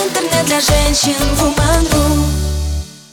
Интернет для женщин Woman.ru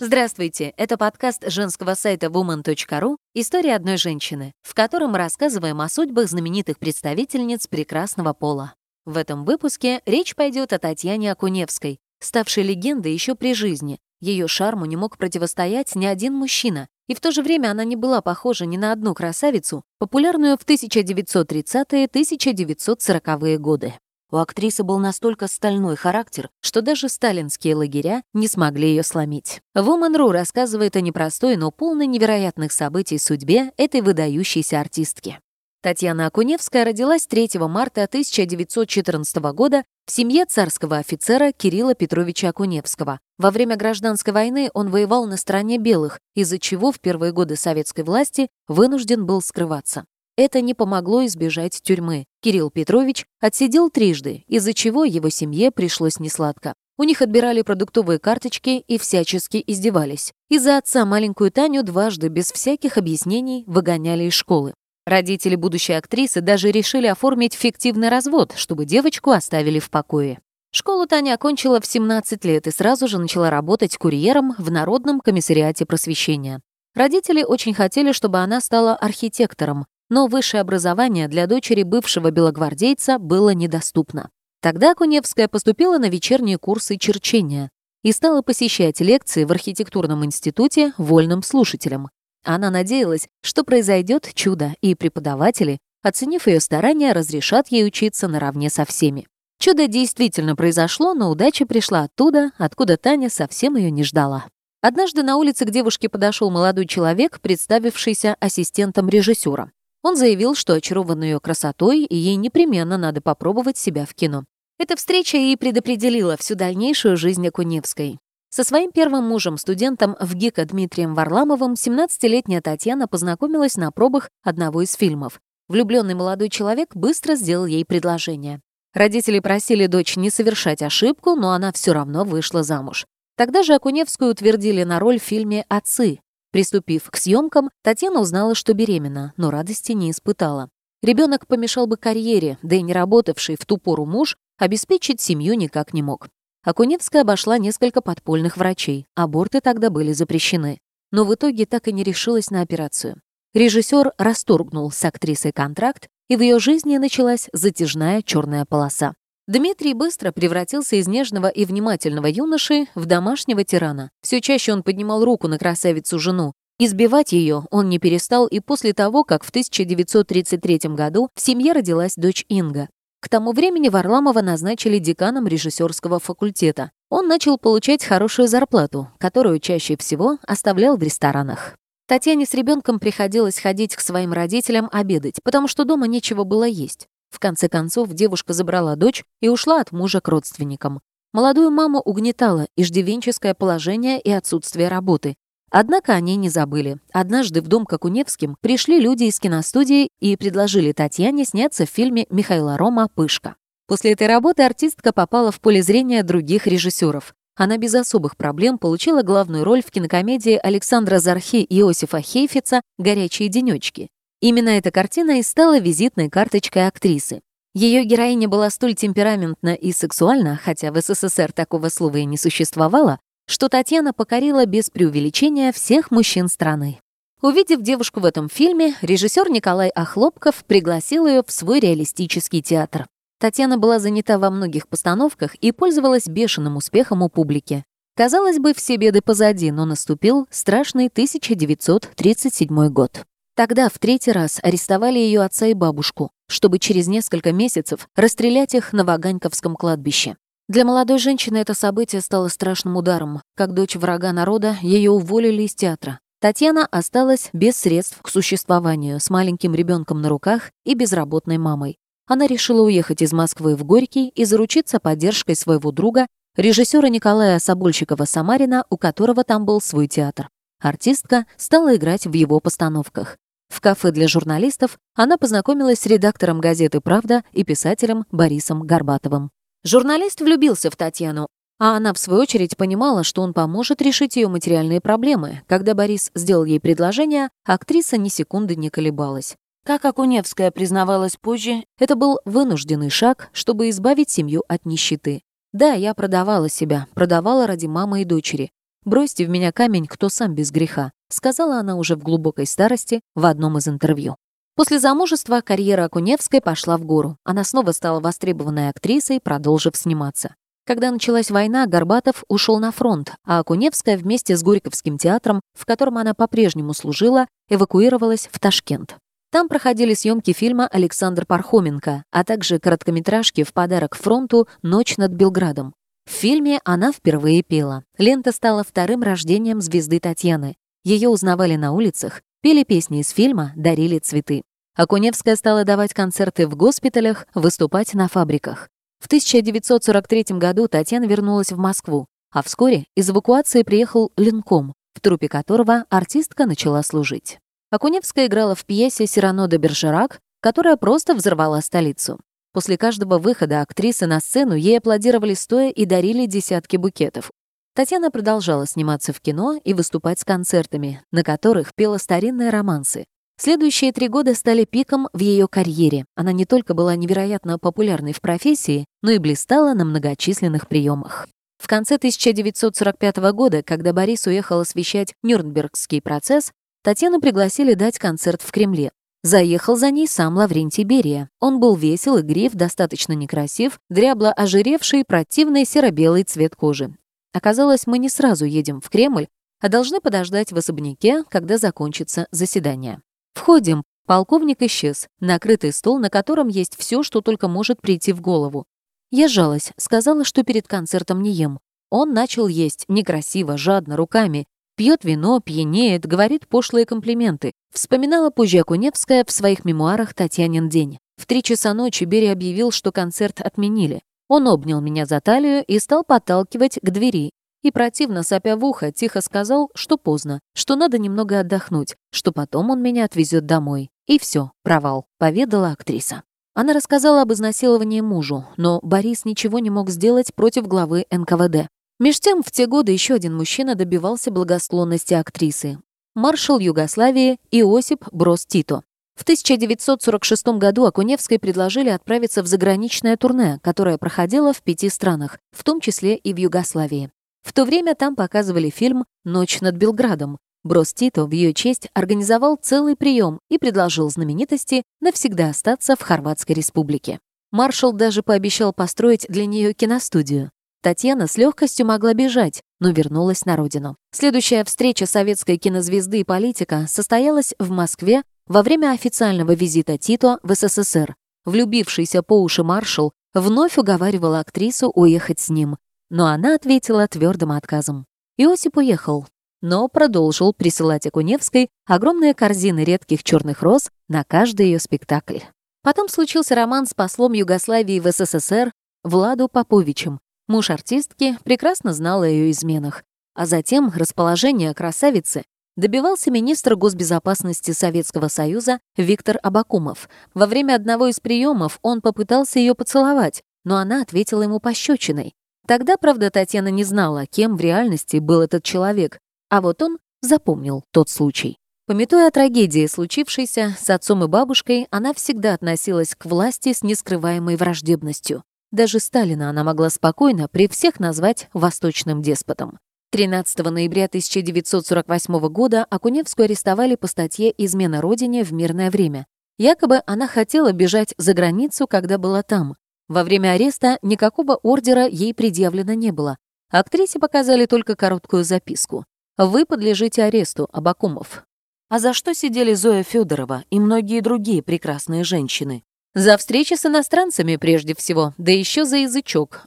Здравствуйте, это подкаст женского сайта woman.ru «История одной женщины», в котором мы рассказываем о судьбах знаменитых представительниц прекрасного пола. В этом выпуске речь пойдет о Татьяне Акуневской, ставшей легендой еще при жизни. Ее шарму не мог противостоять ни один мужчина, и в то же время она не была похожа ни на одну красавицу, популярную в 1930-1940-е годы. У актрисы был настолько стальной характер, что даже сталинские лагеря не смогли ее сломить. Woman.ru рассказывает о непростой, но полной невероятных событий судьбе этой выдающейся артистки. Татьяна Акуневская родилась 3 марта 1914 года в семье царского офицера Кирилла Петровича Акуневского. Во время гражданской войны он воевал на стороне белых, из-за чего в первые годы советской власти вынужден был скрываться. Это не помогло избежать тюрьмы. Кирилл Петрович отсидел трижды, из-за чего его семье пришлось несладко. У них отбирали продуктовые карточки и всячески издевались. Из-за отца маленькую Таню дважды без всяких объяснений выгоняли из школы. Родители будущей актрисы даже решили оформить фиктивный развод, чтобы девочку оставили в покое. Школу Таня окончила в 17 лет и сразу же начала работать курьером в Народном комиссариате просвещения. Родители очень хотели, чтобы она стала архитектором, но высшее образование для дочери бывшего белогвардейца было недоступно. Тогда Куневская поступила на вечерние курсы черчения и стала посещать лекции в архитектурном институте вольным слушателем. Она надеялась, что произойдет чудо, и преподаватели, оценив ее старания, разрешат ей учиться наравне со всеми. Чудо действительно произошло, но удача пришла оттуда, откуда Таня совсем ее не ждала. Однажды на улице к девушке подошел молодой человек, представившийся ассистентом режиссера. Он заявил, что очарован ее красотой, и ей непременно надо попробовать себя в кино. Эта встреча и предопределила всю дальнейшую жизнь Акуневской. Со своим первым мужем, студентом в ГИКа Дмитрием Варламовым, 17-летняя Татьяна познакомилась на пробах одного из фильмов. Влюбленный молодой человек быстро сделал ей предложение. Родители просили дочь не совершать ошибку, но она все равно вышла замуж. Тогда же Акуневскую утвердили на роль в фильме «Отцы», Приступив к съемкам, Татьяна узнала, что беременна, но радости не испытала. Ребенок помешал бы карьере, да и не работавший в ту пору муж обеспечить семью никак не мог. Акуневская обошла несколько подпольных врачей, аборты тогда были запрещены. Но в итоге так и не решилась на операцию. Режиссер расторгнул с актрисой контракт, и в ее жизни началась затяжная черная полоса. Дмитрий быстро превратился из нежного и внимательного юноши в домашнего тирана. Все чаще он поднимал руку на красавицу-жену. Избивать ее он не перестал и после того, как в 1933 году в семье родилась дочь Инга. К тому времени Варламова назначили деканом режиссерского факультета. Он начал получать хорошую зарплату, которую чаще всего оставлял в ресторанах. Татьяне с ребенком приходилось ходить к своим родителям обедать, потому что дома нечего было есть. В конце концов, девушка забрала дочь и ушла от мужа к родственникам. Молодую маму угнетало иждивенческое положение и отсутствие работы. Однако они не забыли. Однажды в дом Какуневским пришли люди из киностудии и предложили Татьяне сняться в фильме Михаила Рома «Пышка». После этой работы артистка попала в поле зрения других режиссеров. Она без особых проблем получила главную роль в кинокомедии Александра Зархи и Иосифа Хейфица «Горячие денечки». Именно эта картина и стала визитной карточкой актрисы. Ее героиня была столь темпераментна и сексуальна, хотя в СССР такого слова и не существовало, что Татьяна покорила без преувеличения всех мужчин страны. Увидев девушку в этом фильме, режиссер Николай Охлопков пригласил ее в свой реалистический театр. Татьяна была занята во многих постановках и пользовалась бешеным успехом у публики. Казалось бы, все беды позади, но наступил страшный 1937 год. Тогда в третий раз арестовали ее отца и бабушку, чтобы через несколько месяцев расстрелять их на Ваганьковском кладбище. Для молодой женщины это событие стало страшным ударом. Как дочь врага народа, ее уволили из театра. Татьяна осталась без средств к существованию, с маленьким ребенком на руках и безработной мамой. Она решила уехать из Москвы в Горький и заручиться поддержкой своего друга, режиссера Николая Собольщикова-Самарина, у которого там был свой театр. Артистка стала играть в его постановках. В кафе для журналистов она познакомилась с редактором газеты «Правда» и писателем Борисом Горбатовым. Журналист влюбился в Татьяну, а она, в свою очередь, понимала, что он поможет решить ее материальные проблемы. Когда Борис сделал ей предложение, актриса ни секунды не колебалась. Как Акуневская признавалась позже, это был вынужденный шаг, чтобы избавить семью от нищеты. Да, я продавала себя, продавала ради мамы и дочери. «Бросьте в меня камень, кто сам без греха», сказала она уже в глубокой старости в одном из интервью. После замужества карьера Акуневской пошла в гору. Она снова стала востребованной актрисой, продолжив сниматься. Когда началась война, Горбатов ушел на фронт, а Акуневская вместе с Горьковским театром, в котором она по-прежнему служила, эвакуировалась в Ташкент. Там проходили съемки фильма «Александр Пархоменко», а также короткометражки в подарок фронту «Ночь над Белградом». В фильме она впервые пела. Лента стала вторым рождением звезды Татьяны. Ее узнавали на улицах, пели песни из фильма, дарили цветы. Акуневская стала давать концерты в госпиталях, выступать на фабриках. В 1943 году Татьяна вернулась в Москву, а вскоре из эвакуации приехал Ленком, в трупе которого артистка начала служить. Акуневская играла в пьесе «Сирано де Бержерак», которая просто взорвала столицу. После каждого выхода актрисы на сцену ей аплодировали стоя и дарили десятки букетов. Татьяна продолжала сниматься в кино и выступать с концертами, на которых пела старинные романсы. Следующие три года стали пиком в ее карьере. Она не только была невероятно популярной в профессии, но и блистала на многочисленных приемах. В конце 1945 года, когда Борис уехал освещать Нюрнбергский процесс, Татьяну пригласили дать концерт в Кремле. Заехал за ней сам Лаврентий Берия. Он был весел, игрив, достаточно некрасив, дрябло ожиревший, противный серо-белый цвет кожи. Оказалось, мы не сразу едем в Кремль, а должны подождать в особняке, когда закончится заседание. Входим. Полковник исчез. Накрытый стол, на котором есть все, что только может прийти в голову. Я сжалась, сказала, что перед концертом не ем. Он начал есть, некрасиво, жадно, руками. Пьет вино, пьянеет, говорит пошлые комплименты. Вспоминала позже Акуневская в своих мемуарах «Татьянин день». В три часа ночи Бери объявил, что концерт отменили. Он обнял меня за талию и стал подталкивать к двери. И противно, сопя в ухо, тихо сказал, что поздно, что надо немного отдохнуть, что потом он меня отвезет домой. И все, провал, поведала актриса. Она рассказала об изнасиловании мужу, но Борис ничего не мог сделать против главы НКВД. Меж тем, в те годы еще один мужчина добивался благосклонности актрисы. Маршал Югославии Иосип Брос Тито. В 1946 году Акуневской предложили отправиться в заграничное турне, которое проходило в пяти странах, в том числе и в Югославии. В то время там показывали фильм «Ночь над Белградом». Брос Тито в ее честь организовал целый прием и предложил знаменитости навсегда остаться в Хорватской республике. Маршал даже пообещал построить для нее киностудию. Татьяна с легкостью могла бежать, но вернулась на родину. Следующая встреча советской кинозвезды и политика состоялась в Москве во время официального визита Тито в СССР. Влюбившийся по уши маршал вновь уговаривал актрису уехать с ним, но она ответила твердым отказом. Иосип уехал, но продолжил присылать Акуневской огромные корзины редких черных роз на каждый ее спектакль. Потом случился роман с послом Югославии в СССР Владу Поповичем, Муж артистки прекрасно знал о ее изменах, а затем расположение красавицы добивался министр госбезопасности Советского Союза Виктор Абакумов. Во время одного из приемов он попытался ее поцеловать, но она ответила ему пощечиной. Тогда, правда, Татьяна не знала, кем в реальности был этот человек, а вот он запомнил тот случай. Пометуя о трагедии, случившейся с отцом и бабушкой, она всегда относилась к власти с нескрываемой враждебностью. Даже Сталина она могла спокойно при всех назвать восточным деспотом. 13 ноября 1948 года Акуневскую арестовали по статье «Измена Родине в мирное время». Якобы она хотела бежать за границу, когда была там. Во время ареста никакого ордера ей предъявлено не было. Актрисе показали только короткую записку. «Вы подлежите аресту, Абакумов». А за что сидели Зоя Федорова и многие другие прекрасные женщины? За встречи с иностранцами прежде всего, да еще за язычок.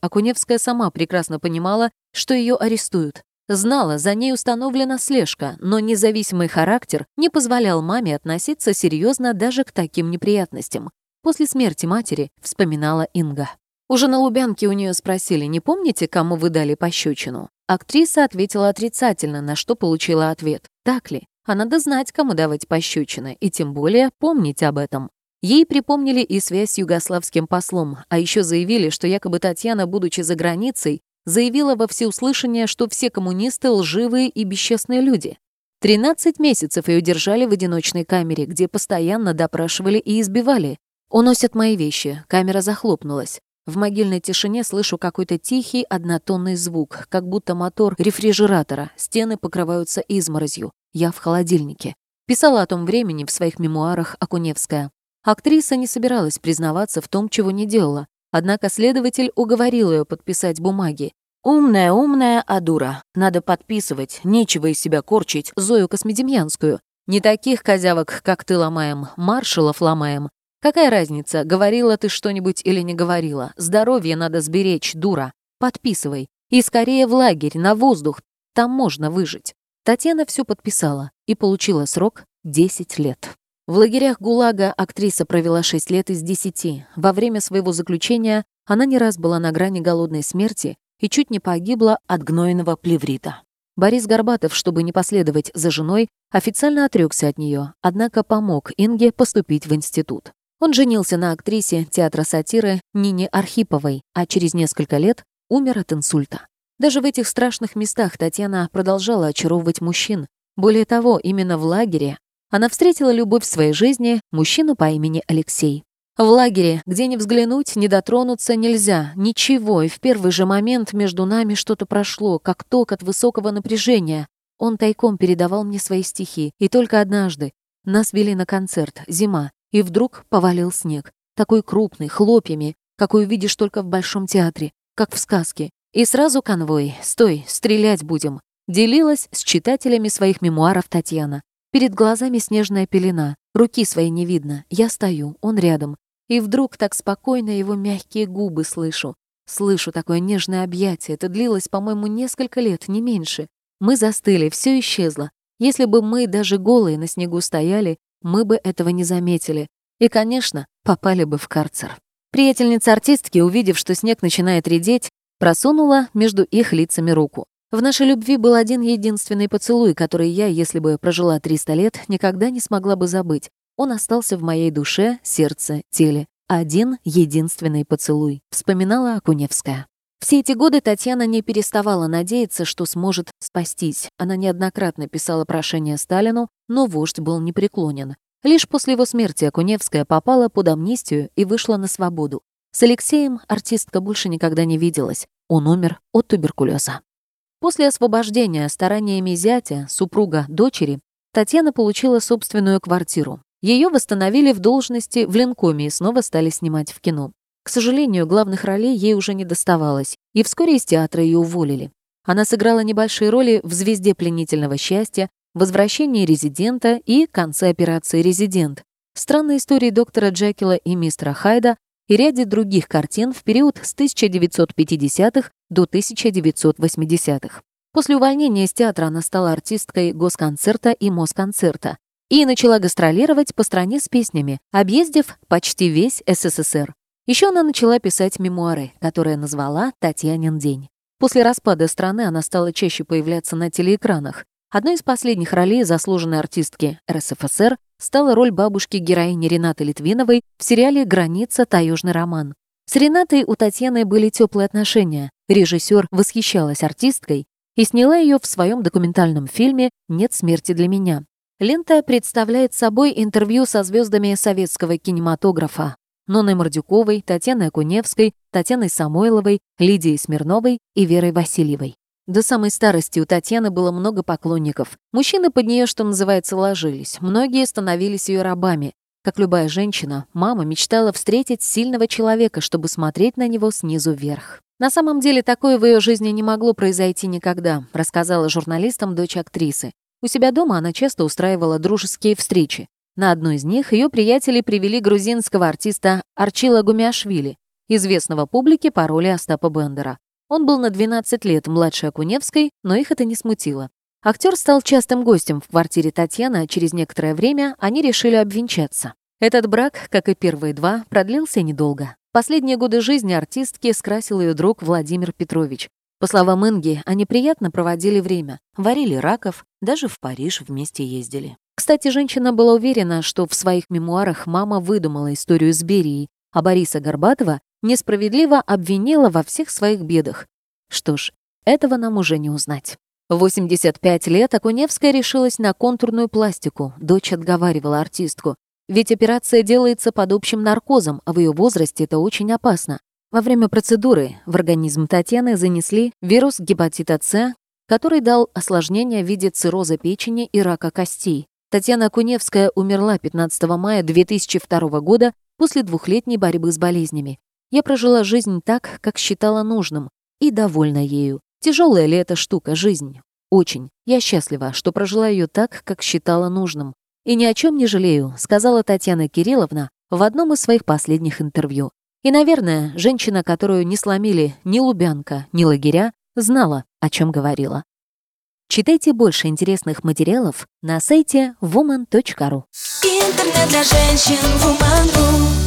Акуневская сама прекрасно понимала, что ее арестуют. Знала, за ней установлена слежка, но независимый характер не позволял маме относиться серьезно даже к таким неприятностям. После смерти матери вспоминала Инга. Уже на Лубянке у нее спросили, не помните, кому вы дали пощечину? Актриса ответила отрицательно, на что получила ответ. Так ли? А надо знать, кому давать пощечины, и тем более помнить об этом. Ей припомнили и связь с югославским послом, а еще заявили, что якобы Татьяна, будучи за границей, заявила во всеуслышание, что все коммунисты лживые и бесчестные люди. 13 месяцев ее держали в одиночной камере, где постоянно допрашивали и избивали. «Уносят мои вещи», камера захлопнулась. В могильной тишине слышу какой-то тихий однотонный звук, как будто мотор рефрижератора, стены покрываются изморозью. Я в холодильнике. Писала о том времени в своих мемуарах Акуневская. Актриса не собиралась признаваться в том, чего не делала, однако следователь уговорил ее подписать бумаги. «Умная, умная, а дура. Надо подписывать, нечего из себя корчить Зою Космедемьянскую. Не таких козявок, как ты, ломаем, маршалов ломаем. Какая разница, говорила ты что-нибудь или не говорила? Здоровье надо сберечь, дура. Подписывай. И скорее в лагерь, на воздух. Там можно выжить. Татьяна все подписала и получила срок 10 лет. В лагерях ГУЛАГа актриса провела 6 лет из 10. Во время своего заключения она не раз была на грани голодной смерти и чуть не погибла от гнойного плеврита. Борис Горбатов, чтобы не последовать за женой, официально отрекся от нее, однако помог Инге поступить в институт. Он женился на актрисе театра сатиры Нине Архиповой, а через несколько лет умер от инсульта. Даже в этих страшных местах Татьяна продолжала очаровывать мужчин. Более того, именно в лагере она встретила любовь в своей жизни, мужчину по имени Алексей. В лагере, где не взглянуть, не дотронуться нельзя, ничего, и в первый же момент между нами что-то прошло, как ток от высокого напряжения. Он тайком передавал мне свои стихи, и только однажды нас вели на концерт, зима, и вдруг повалил снег. Такой крупный, хлопьями, какой увидишь только в Большом театре, как в сказке. И сразу конвой «Стой, стрелять будем!» делилась с читателями своих мемуаров Татьяна. Перед глазами снежная пелена, руки своей не видно, я стою, он рядом. И вдруг так спокойно его мягкие губы слышу. Слышу такое нежное объятие, это длилось, по-моему, несколько лет, не меньше. Мы застыли, все исчезло. Если бы мы даже голые на снегу стояли, мы бы этого не заметили. И, конечно, попали бы в карцер. Приятельница артистки, увидев, что снег начинает редеть, просунула между их лицами руку. В нашей любви был один единственный поцелуй, который я, если бы прожила 300 лет, никогда не смогла бы забыть. Он остался в моей душе, сердце, теле. Один единственный поцелуй, вспоминала Акуневская. Все эти годы Татьяна не переставала надеяться, что сможет спастись. Она неоднократно писала прошение Сталину, но вождь был непреклонен. Лишь после его смерти Акуневская попала под амнистию и вышла на свободу. С Алексеем артистка больше никогда не виделась. Он умер от туберкулеза. После освобождения стараниями зятя, супруга, дочери, Татьяна получила собственную квартиру. Ее восстановили в должности в Ленкоме и снова стали снимать в кино. К сожалению, главных ролей ей уже не доставалось, и вскоре из театра ее уволили. Она сыграла небольшие роли в «Звезде пленительного счастья», «Возвращении резидента» и «Конце операции «Резидент», «Странной истории доктора Джекила и мистера Хайда» и ряде других картин в период с 1950-х до 1980-х. После увольнения из театра она стала артисткой Госконцерта и Москонцерта и начала гастролировать по стране с песнями, объездив почти весь СССР. Еще она начала писать мемуары, которые назвала «Татьянин день». После распада страны она стала чаще появляться на телеэкранах. Одной из последних ролей заслуженной артистки РСФСР стала роль бабушки героини Ренаты Литвиновой в сериале «Граница. Таежный роман». С Ренатой у Татьяны были теплые отношения. Режиссер восхищалась артисткой и сняла ее в своем документальном фильме «Нет смерти для меня». Лента представляет собой интервью со звездами советского кинематографа, Ноной Мордюковой, Татьяной Акуневской, Татьяной Самойловой, Лидией Смирновой и Верой Васильевой. До самой старости у Татьяны было много поклонников. Мужчины под нее, что называется, ложились. Многие становились ее рабами. Как любая женщина, мама мечтала встретить сильного человека, чтобы смотреть на него снизу вверх. На самом деле такое в ее жизни не могло произойти никогда, рассказала журналистам дочь актрисы. У себя дома она часто устраивала дружеские встречи. На одну из них ее приятели привели грузинского артиста Арчила Гумиашвили, известного публике по роли Остапа Бендера. Он был на 12 лет младше Акуневской, но их это не смутило. Актер стал частым гостем в квартире Татьяны, а через некоторое время они решили обвенчаться. Этот брак, как и первые два, продлился недолго. Последние годы жизни артистки скрасил ее друг Владимир Петрович. По словам Инги, они приятно проводили время, варили раков, даже в Париж вместе ездили. Кстати, женщина была уверена, что в своих мемуарах мама выдумала историю с Берией, а Бориса Горбатова несправедливо обвинила во всех своих бедах. Что ж, этого нам уже не узнать. В 85 лет Акуневская решилась на контурную пластику. Дочь отговаривала артистку. Ведь операция делается под общим наркозом, а в ее возрасте это очень опасно. Во время процедуры в организм Татьяны занесли вирус гепатита С, который дал осложнения в виде цирроза печени и рака костей. Татьяна Куневская умерла 15 мая 2002 года после двухлетней борьбы с болезнями. Я прожила жизнь так, как считала нужным, и довольна ею. Тяжелая ли эта штука, жизнь? Очень. Я счастлива, что прожила ее так, как считала нужным. И ни о чем не жалею, сказала Татьяна Кирилловна в одном из своих последних интервью. И, наверное, женщина, которую не сломили ни Лубянка, ни лагеря, знала, о чем говорила. Читайте больше интересных материалов на сайте woman.ru. Интернет для женщин Woman.ru